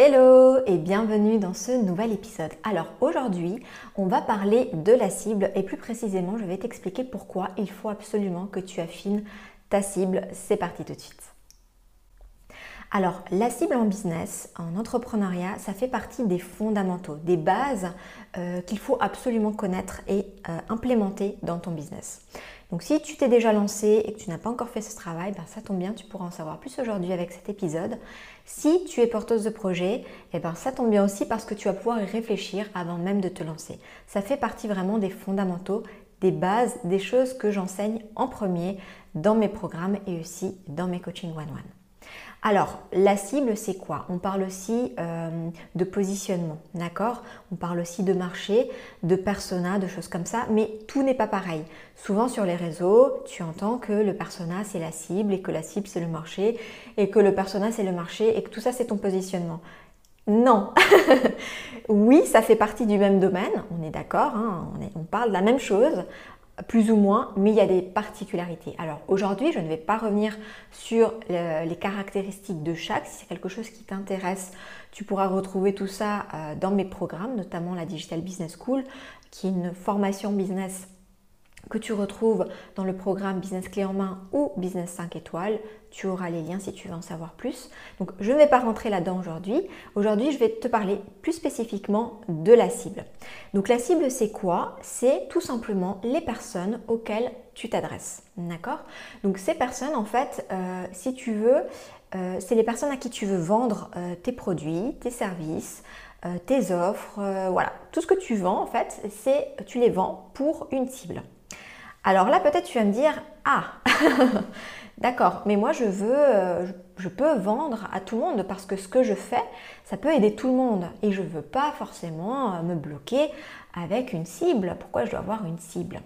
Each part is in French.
Hello et bienvenue dans ce nouvel épisode. Alors aujourd'hui, on va parler de la cible et plus précisément, je vais t'expliquer pourquoi il faut absolument que tu affines ta cible. C'est parti tout de suite. Alors, la cible en business, en entrepreneuriat, ça fait partie des fondamentaux, des bases euh, qu'il faut absolument connaître et euh, implémenter dans ton business. Donc si tu t'es déjà lancé et que tu n'as pas encore fait ce travail, ben, ça tombe bien, tu pourras en savoir plus aujourd'hui avec cet épisode. Si tu es porteuse de projet, eh ben, ça tombe bien aussi parce que tu vas pouvoir y réfléchir avant même de te lancer. Ça fait partie vraiment des fondamentaux, des bases, des choses que j'enseigne en premier dans mes programmes et aussi dans mes coachings one-one. Alors, la cible, c'est quoi? On parle aussi euh, de positionnement, d'accord? On parle aussi de marché, de persona, de choses comme ça, mais tout n'est pas pareil. Souvent sur les réseaux, tu entends que le persona, c'est la cible et que la cible, c'est le marché et que le persona, c'est le marché et que tout ça, c'est ton positionnement. Non. oui, ça fait partie du même domaine, on est d'accord, hein, on, on, parle de la même chose plus ou moins, mais il y a des particularités. Alors aujourd'hui, je ne vais pas revenir sur les caractéristiques de chaque. Si c'est quelque chose qui t'intéresse, tu pourras retrouver tout ça euh, dans mes programmes, notamment la Digital Business School, qui est une formation business que tu retrouves dans le programme Business Clé en main ou Business 5 étoiles. Tu auras les liens si tu veux en savoir plus. Donc je ne vais pas rentrer là-dedans aujourd'hui. Aujourd'hui, je vais te parler plus spécifiquement de la cible. Donc la cible, c'est quoi? C'est tout simplement les personnes auxquelles tu t'adresses. D'accord? Donc ces personnes, en fait, euh, si tu veux, euh, c'est les personnes à qui tu veux vendre euh, tes produits, tes services, tes offres, voilà. Tout ce que tu vends, en fait, c'est tu les vends pour une cible. Alors là, peut-être tu vas me dire, ah, d'accord, mais moi je veux, euh, je peux vendre à tout le monde parce que ce que je fais, ça peut aider tout le monde. Et je ne veux pas forcément euh, me bloquer avec une cible. Pourquoi je dois avoir une cible?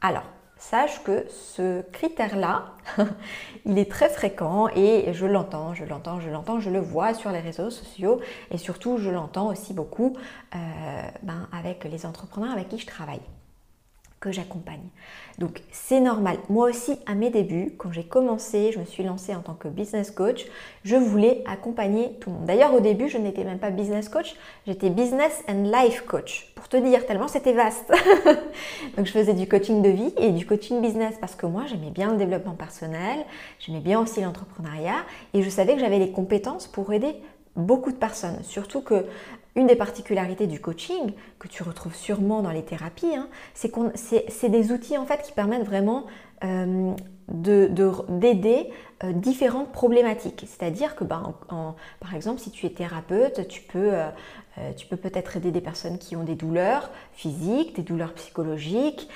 Alors, sache que ce critère-là, il est très fréquent et je l'entends, je l'entends, je l'entends, je le vois sur les réseaux sociaux et surtout je l'entends aussi beaucoup euh, ben, avec les entrepreneurs avec qui je travaille que j'accompagne. Donc c'est normal. Moi aussi, à mes débuts, quand j'ai commencé, je me suis lancée en tant que business coach, je voulais accompagner tout le monde. D'ailleurs, au début, je n'étais même pas business coach, j'étais business and life coach. Pour te dire, tellement c'était vaste. Donc je faisais du coaching de vie et du coaching business parce que moi, j'aimais bien le développement personnel, j'aimais bien aussi l'entrepreneuriat et je savais que j'avais les compétences pour aider beaucoup de personnes. Surtout que une des particularités du coaching, que tu retrouves sûrement dans les thérapies, hein, c'est qu'on c'est des outils en fait qui permettent vraiment euh, d'aider euh, différentes problématiques. C'est-à-dire que, ben, par exemple, si tu es thérapeute, tu peux, euh, tu peux peut-être aider des personnes qui ont des douleurs physiques, des douleurs psychologiques,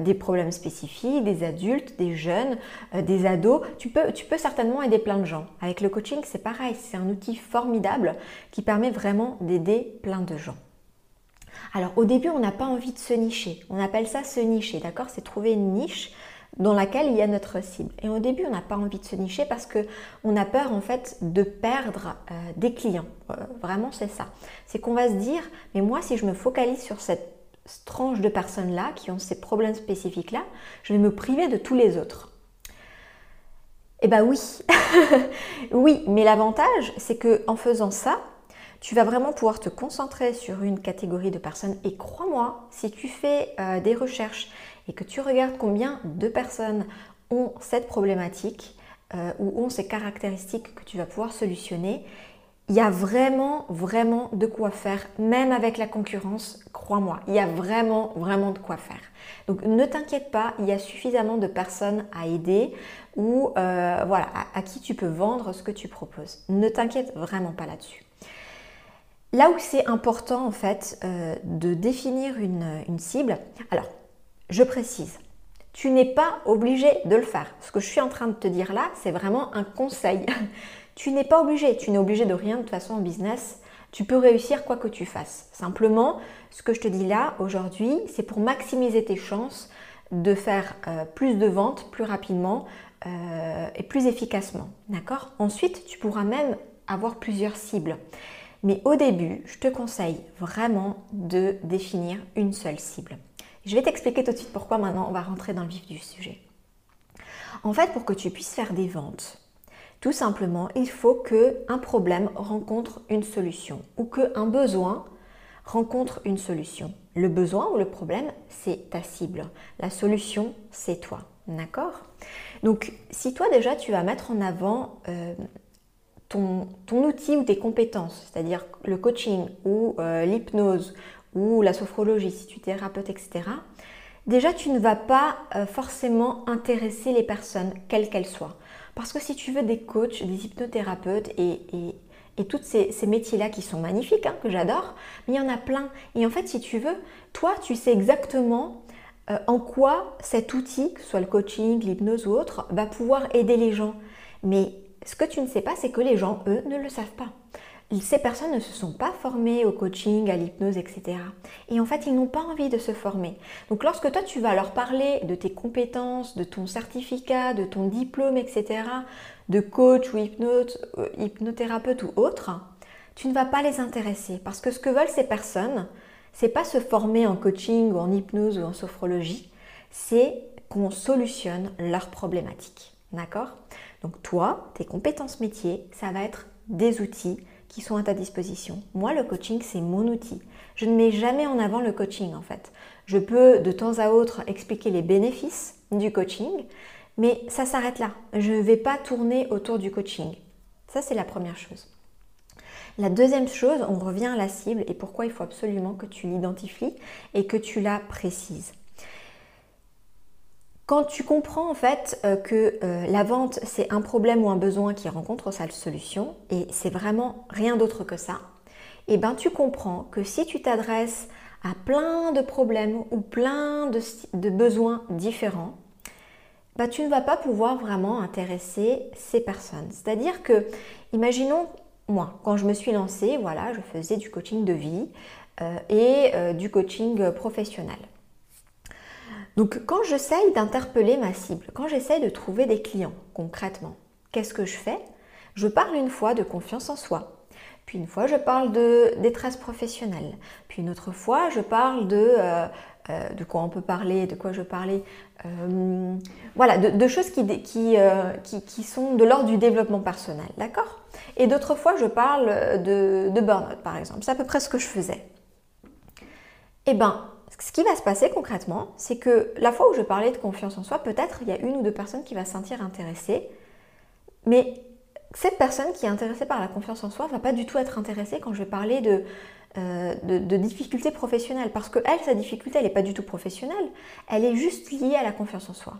des problèmes spécifiques, des adultes, des jeunes, des ados. Tu peux, tu peux certainement aider plein de gens. Avec le coaching, c'est pareil. C'est un outil formidable qui permet vraiment d'aider plein de gens. Alors au début, on n'a pas envie de se nicher. On appelle ça se nicher, d'accord? C'est trouver une niche dans laquelle il y a notre cible. Et au début, on n'a pas envie de se nicher parce que on a peur en fait de perdre euh, des clients. Euh, vraiment, c'est ça. C'est qu'on va se dire, mais moi, si je me focalise sur cette tranche de personnes-là qui ont ces problèmes spécifiques-là, je vais me priver de tous les autres. Eh bien oui, oui, mais l'avantage, c'est que en faisant ça, tu vas vraiment pouvoir te concentrer sur une catégorie de personnes. Et crois-moi, si tu fais euh, des recherches et que tu regardes combien de personnes ont cette problématique euh, ou ont ces caractéristiques que tu vas pouvoir solutionner, il y a vraiment, vraiment de quoi faire, même avec la concurrence, crois-moi, il y a vraiment, vraiment de quoi faire. Donc ne t'inquiète pas, il y a suffisamment de personnes à aider ou euh, voilà, à, qui tu peux vendre ce que tu proposes. Ne t'inquiète vraiment pas là-dessus. Là où c'est important en fait euh, de définir une cible, alors je précise, tu n'es pas obligé de le faire. Ce que je suis en train de te dire là, c'est vraiment un conseil. Tu n'es pas obligé, tu n'es obligé de rien de toute façon en business. Tu peux réussir quoi que tu fasses. Simplement, ce que je te dis là aujourd'hui, c'est pour maximiser tes chances de faire euh, plus de ventes plus rapidement euh, et plus efficacement. D'accord? Ensuite, tu pourras même avoir plusieurs cibles. Mais au début, je te conseille vraiment de définir une seule cible. Je vais t'expliquer tout de suite pourquoi maintenant on va rentrer dans le vif du sujet. En fait, pour que tu puisses faire des ventes, tout simplement, il faut que un problème rencontre une solution ou que un besoin rencontre une solution. Le besoin ou le problème, c'est ta cible. La solution, c'est toi. D'accord? Donc, si toi déjà, tu vas mettre en avant euh, ton, outil ou tes compétences, c'est-à-dire le coaching ou euh, l'hypnose ou la sophrologie, si tu es thérapeute, etc., déjà, tu ne vas pas euh, forcément intéresser les personnes, quelles qu'elles soient. Parce que si tu veux des coachs, des hypnothérapeutes et, tous ces, métiers-là qui sont magnifiques, hein, que j'adore, mais il y en a plein. Et en fait, si tu veux, toi, tu sais exactement euh, en quoi cet outil, que ce soit le coaching, l'hypnose ou autre, va pouvoir aider les gens. Mais ce que tu ne sais pas, c'est que les gens, eux, ne le savent pas ces personnes ne se sont pas formées au coaching, à l'hypnose, etc. Et en fait, ils n'ont pas envie de se former. Donc lorsque toi, tu vas leur parler de tes compétences, de ton certificat, de ton diplôme, etc., de coach ou euh, hypnothérapeute ou autre, tu ne vas pas les intéresser. Parce que ce que veulent ces personnes, c'est pas se former en coaching ou en hypnose ou en sophrologie, c'est qu'on solutionne leurs problématiques. D'accord? Donc toi, tes compétences métiers, ça va être des outils qui sont à ta disposition. Moi, le coaching, c'est mon outil. Je ne mets jamais en avant le coaching en fait. Je peux de temps à autre expliquer les bénéfices du coaching, mais ça s'arrête là. Je ne vais pas tourner autour du coaching. Ça, c'est la première chose. La deuxième chose, on revient à la cible et pourquoi il faut absolument que tu l'identifies et que tu la précises. Quand tu comprends en fait euh, que euh, la vente c'est un problème ou un besoin qui rencontre sa solution et c'est vraiment rien d'autre que ça, et eh ben tu comprends que si tu t'adresses à plein de problèmes ou plein de, besoins différents, bah, tu ne vas pas pouvoir vraiment intéresser ces personnes. C'est-à-dire que, imaginons moi, quand je me suis lancée, voilà, je faisais du coaching de vie euh, et du coaching professionnel. Donc quand j'essaye d'interpeller ma cible, quand j'essaye de trouver des clients concrètement, qu'est-ce que je fais? Je parle une fois de confiance en soi, puis une fois je parle de détresse professionnelle, puis une autre fois je parle de... Euh, euh, de quoi on peut parler, de quoi je parlais, euh, voilà, de, choses qui, sont de l'ordre du développement personnel, d'accord? Et d'autres fois, je parle de, de burn-out, par exemple. C'est à peu près ce que je faisais. Eh bien, ce qui va se passer concrètement, c'est que la fois où je parlais de confiance en soi, peut-être il y a une ou deux personnes qui vont se sentir intéressées, mais cette personne qui est intéressée par la confiance en soi va pas du tout être intéressée quand je vais parler de, euh, de, difficultés professionnelles, parce que elle, sa difficulté, elle n'est pas du tout professionnelle, elle est juste liée à la confiance en soi.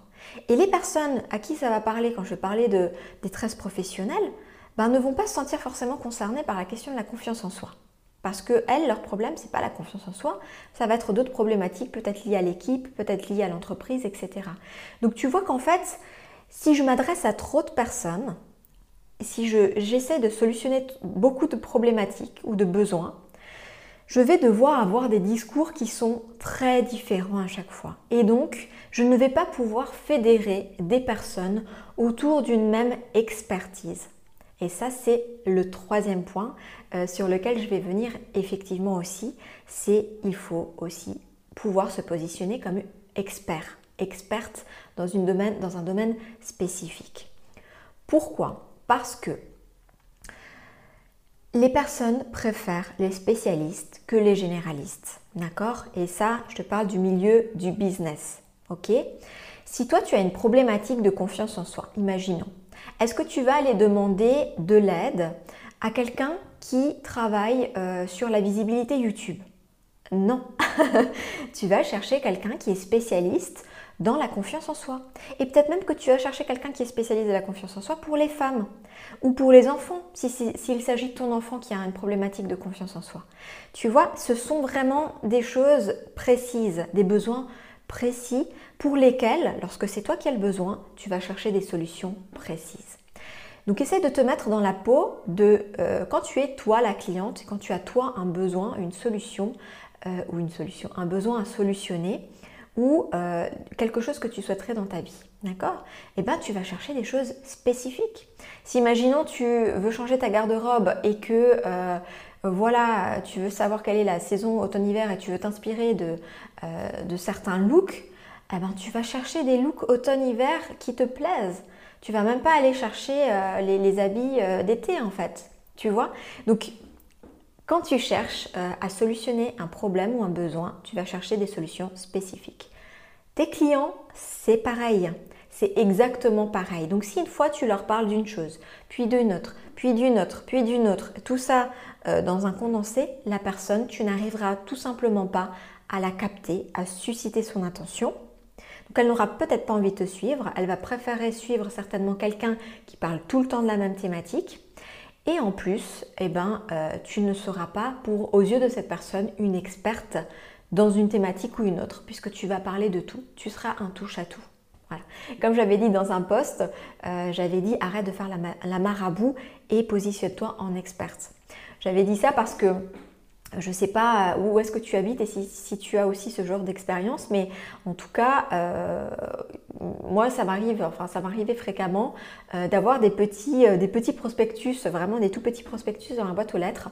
Et les personnes à qui ça va parler quand je vais parler de détresse professionnelle, ben, ne vont pas se sentir forcément concernées par la question de la confiance en soi. Parce que elles, leur problème, c'est pas la confiance en soi, ça va être d'autres problématiques, peut-être liées à l'équipe, peut-être liées à l'entreprise, etc. Donc tu vois qu'en fait, si je m'adresse à trop de personnes, si j'essaie de solutionner beaucoup de problématiques ou de besoins, je vais devoir avoir des discours qui sont très différents à chaque fois. Et donc, je ne vais pas pouvoir fédérer des personnes autour d'une même expertise. Et ça, c'est le troisième point euh, sur lequel je vais venir effectivement aussi. C'est il faut aussi pouvoir se positionner comme expert, experte dans, une domaine, dans un domaine spécifique. Pourquoi? Parce que les personnes préfèrent les spécialistes que les généralistes. D'accord? Et ça, je te parle du milieu du business. Ok? Si toi, tu as une problématique de confiance en soi, imaginons est-ce que tu vas aller demander de l'aide à quelqu'un qui travaille euh, sur la visibilité YouTube? Non. tu vas chercher quelqu'un qui est spécialiste dans la confiance en soi. Et peut-être même que tu vas chercher quelqu'un qui est spécialiste dans la confiance en soi pour les femmes ou pour les enfants, s'il s'agit de ton enfant qui a une problématique de confiance en soi. Tu vois, ce sont vraiment des choses précises, des besoins précis pour lesquels, lorsque c'est toi qui as le besoin, tu vas chercher des solutions précises. Donc essaie de te mettre dans la peau de euh, quand tu es toi la cliente, quand tu as toi un besoin, une solution ou une solution, un besoin à solutionner ou quelque chose que tu souhaiterais dans ta vie. D'accord? Eh bien, tu vas chercher des choses spécifiques. Si imaginons tu veux changer ta garde-robe et que voilà, tu veux savoir quelle est la saison automne-hiver et tu veux t'inspirer de, de certains looks, eh ben, tu vas chercher des looks automne-hiver qui te plaisent. Tu vas même pas aller chercher euh, les, habits euh, d'été en fait. Tu vois? Donc, quand tu cherches euh, à solutionner un problème ou un besoin, tu vas chercher des solutions spécifiques. Tes clients, c'est pareil. C'est exactement pareil. Donc si une fois tu leur parles d'une chose, puis d'une autre, puis d'une autre, puis d'une autre, tout ça dans un condensé, la personne, tu n'arriveras tout simplement pas à la capter, à susciter son attention donc elle n'aura peut-être pas envie de te suivre, elle va préférer suivre certainement quelqu'un qui parle tout le temps de la même thématique. Et en plus, eh ben, euh, tu ne seras pas, aux yeux de cette personne, une experte dans une thématique ou une autre, puisque tu vas parler de tout, tu seras un touche à tout. Comme j'avais dit dans un post, euh, j'avais dit arrête de faire la marabout et positionne-toi en experte. J'avais dit ça parce que je ne sais pas où est-ce que tu habites et si, tu as aussi ce genre d'expérience, mais en tout cas, euh, moi, ça m'arrive, enfin, ça m'arrivait fréquemment euh, d'avoir des petits, euh, prospectus, vraiment des tout petits prospectus dans la boîte aux lettres,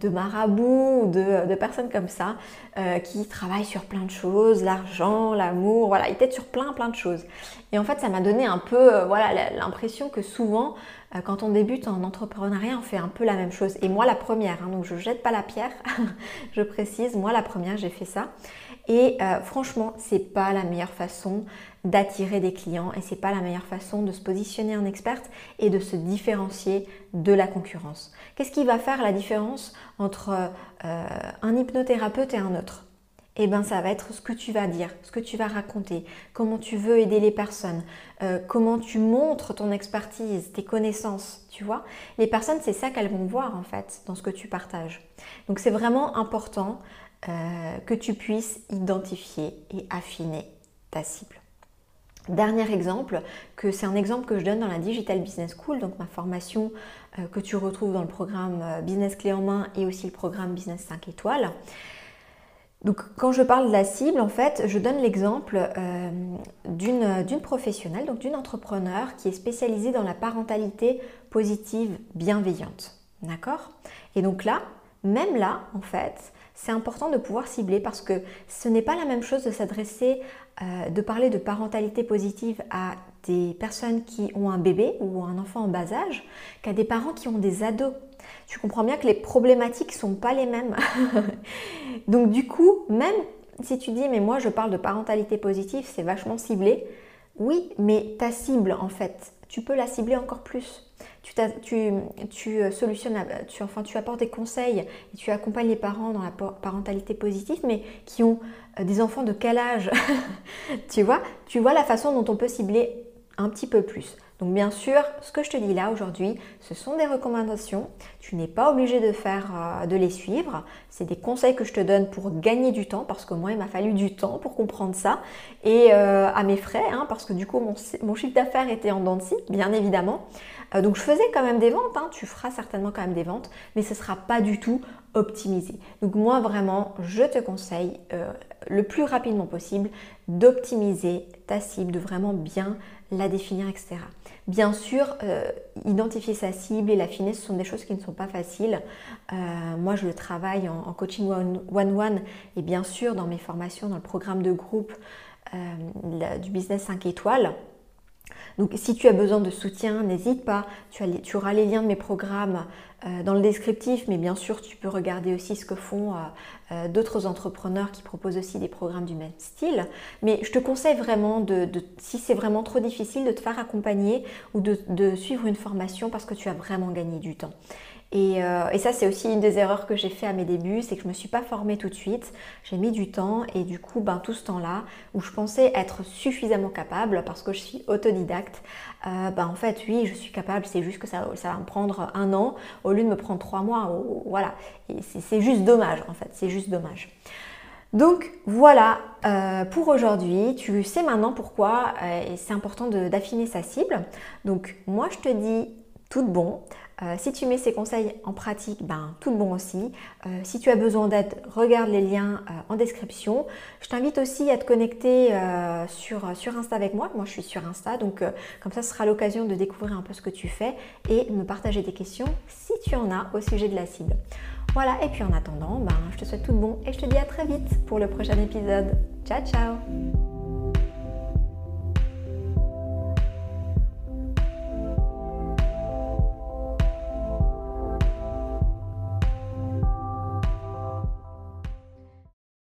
de marabouts ou de, personnes comme ça, qui travaillent sur plein de choses, l'argent, l'amour, voilà, ils étaient sur plein, plein de choses. Et en fait, ça m'a donné un peu, voilà, l'impression que souvent, euh, quand on débute en entrepreneuriat, on fait un peu la même chose. Et moi, la première, hein, donc je ne jette pas la pierre, je précise, moi, la première, j'ai fait ça. Et euh, franchement, c'est pas la meilleure façon d'attirer des clients et c'est pas la meilleure façon de se positionner en experte et de se différencier de la concurrence. Qu'est-ce qui va faire la différence entre euh, un hypnothérapeute et un autre? Eh ben, ça va être ce que tu vas dire, ce que tu vas raconter, comment tu veux aider les personnes, euh, comment tu montres ton expertise, tes connaissances, tu vois. Les personnes, c'est ça qu'elles vont voir en fait dans ce que tu partages. Donc c'est vraiment important euh, que tu puisses identifier et affiner ta cible. Dernier exemple, que c'est un exemple que je donne dans la Digital Business School, donc ma formation euh, que tu retrouves dans le programme Business Clé en main et aussi le programme Business 5 étoiles. Donc quand je parle de la cible, en fait, je donne l'exemple euh, d'une professionnelle, donc d'une entrepreneur qui est spécialisée dans la parentalité positive bienveillante. D'accord? Et donc là, même là, en fait, c'est important de pouvoir cibler parce que ce n'est pas la même chose de s'adresser, euh, de parler de parentalité positive à des personnes qui ont un bébé ou un enfant en bas âge qu'à des parents qui ont des ados tu comprends bien que les problématiques sont pas les mêmes. Donc du coup, même si tu dis mais moi je parle de parentalité positive, c'est vachement ciblé. Oui, mais ta cible en fait, tu peux la cibler encore plus. Tu euh, solutionnes, tu, enfin tu apportes des conseils et tu accompagnes les parents dans la parentalité positive, mais qui ont euh, des enfants de quel âge Tu vois? Tu vois la façon dont on peut cibler un petit peu plus. Donc bien sûr, ce que je te dis là aujourd'hui, ce sont des recommandations. Tu n'es pas obligé de faire, euh, de les suivre. C'est des conseils que je te donne pour gagner du temps, parce que moi, il m'a fallu du temps pour comprendre ça, et euh, à mes frais, hein, parce que du coup, mon, chiffre d'affaires était en dents bien évidemment. Euh, donc je faisais quand même des ventes. Hein. Tu feras certainement quand même des ventes, mais ce ne sera pas du tout optimisé. Donc moi, vraiment, je te conseille le plus rapidement possible d'optimiser ta cible, de vraiment bien la définir, etc. Bien sûr, euh, identifier sa cible et l'affiner, ce sont des choses qui ne sont pas faciles. Euh, moi, je le travaille en, coaching one-one et bien sûr dans mes formations, dans le programme de groupe euh, du business 5 étoiles. Donc si tu as besoin de soutien, n'hésite pas. Tu, auras les liens de mes programmes euh, dans le descriptif, mais bien sûr tu peux regarder aussi ce que font euh, euh, d'autres entrepreneurs qui proposent aussi des programmes du même style. Mais je te conseille vraiment, de, si c'est vraiment trop difficile, de te faire accompagner ou de suivre une formation parce que tu as vraiment gagné du temps. Euh, et, ça, c'est aussi une des erreurs que j'ai fait à mes débuts, c'est que je ne me suis pas formée tout de suite. J'ai mis du temps et du coup, ben, tout ce temps-là, où je pensais être suffisamment capable parce que je suis autodidacte, euh, ben, en fait, oui, je suis capable, c'est juste que ça, va me prendre un an au lieu de me prendre trois mois. voilà, c'est juste dommage, en fait, c'est juste dommage. Donc voilà euh, pour aujourd'hui. Tu sais maintenant pourquoi c'est important d'affiner sa cible. Donc moi je te dis tout bon. Euh, si tu mets ces conseils en pratique, ben, tout bon aussi. Euh, si tu as besoin d'aide, regarde les liens euh, en description. Je t'invite aussi à te connecter sur, Insta avec moi. Moi, je suis sur Insta, donc comme ça, ce sera l'occasion de découvrir un peu ce que tu fais et me partager tes questions si tu en as au sujet de la cible. Voilà, et puis en attendant, ben, je te souhaite tout bon et je te dis à très vite pour le prochain épisode. Ciao, ciao